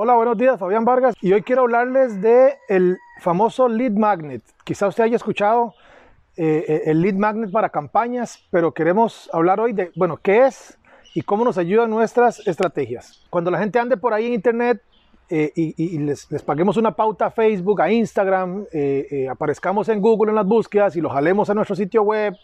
Hola, buenos días, Fabián Vargas. Y hoy quiero hablarles de famoso lead magnet. Quizá usted haya escuchado eh, eh, el lead magnet para campañas, pero queremos hablar hoy de, bueno, qué es y cómo nos ayuda en nuestras estrategias. Cuando la gente ande por ahí en internet eh, y, les, les, paguemos una pauta a Facebook, a Instagram, aparezcamos en Google en las búsquedas y los jalemos a nuestro sitio web,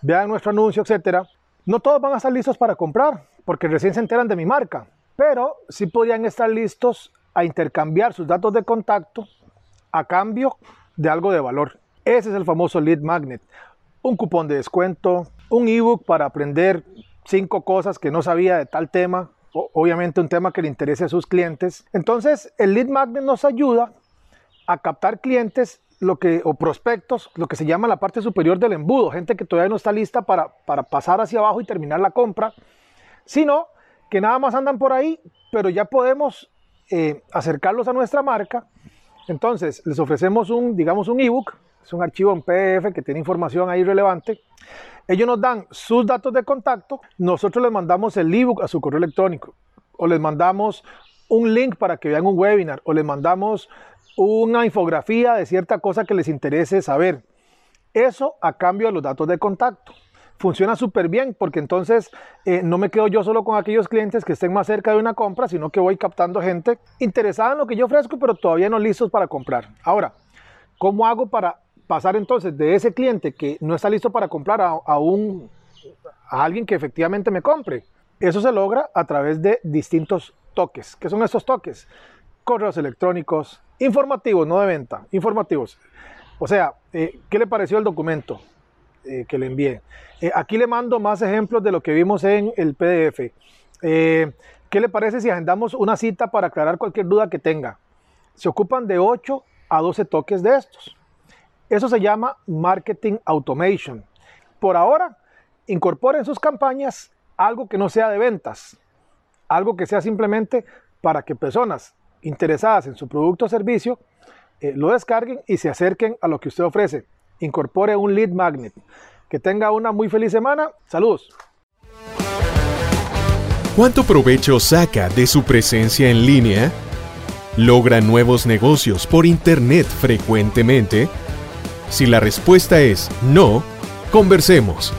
vean nuestro anuncio, etcétera, no todos van a estar listos para comprar, porque recién se enteran de mi marca pero sí podrían estar listos a intercambiar sus datos de contacto a cambio de algo de valor. Ese es el famoso lead magnet. Un cupón de descuento, un ebook para aprender cinco cosas que no sabía de tal tema, obviamente un tema que le interese a sus clientes. Entonces, el lead magnet nos ayuda a captar clientes lo que, o prospectos, lo que se llama la parte superior del embudo, gente que todavía no está lista para, para pasar hacia abajo y terminar la compra, sino que nada más andan por ahí, pero ya podemos eh, acercarlos a nuestra marca. Entonces, les ofrecemos un, digamos, un ebook, es un archivo en PDF que tiene información ahí relevante. Ellos nos dan sus datos de contacto, nosotros les mandamos el ebook a su correo electrónico, o les mandamos un link para que vean un webinar, o les mandamos una infografía de cierta cosa que les interese saber. Eso a cambio de los datos de contacto funciona súper bien porque entonces eh, no me quedo yo solo con aquellos clientes que estén más cerca de una compra, sino que voy captando gente interesada en lo que yo ofrezco, pero todavía no listos para comprar. Ahora, ¿cómo hago para pasar entonces de ese cliente que no está listo para comprar a, un, a alguien que efectivamente me compre? Eso se logra a través de distintos toques. ¿Qué son estos toques? Correos electrónicos, informativos, no de venta, informativos. O sea, eh, ¿qué le pareció el documento? Eh, que le envíe. Eh, aquí le mando más ejemplos de lo que vimos en el PDF. Eh, ¿Qué le parece si agendamos una cita para aclarar cualquier duda que tenga? Se ocupan de 8 a 12 toques de estos. Eso se llama marketing automation. Por ahora, incorporen sus campañas algo que no sea de ventas, algo que sea simplemente para que personas interesadas en su producto o servicio lo descarguen y se acerquen a lo que usted ofrece incorpore un lead magnet. Que tenga una muy feliz semana. Saludos. ¿Cuánto provecho saca de su presencia en línea? ¿Logra nuevos negocios por Internet frecuentemente? Si la respuesta es no, conversemos.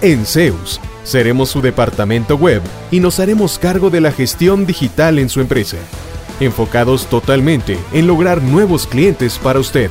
En Zeus, seremos su departamento web y nos haremos cargo de la gestión digital en su empresa, enfocados totalmente en lograr nuevos clientes para usted.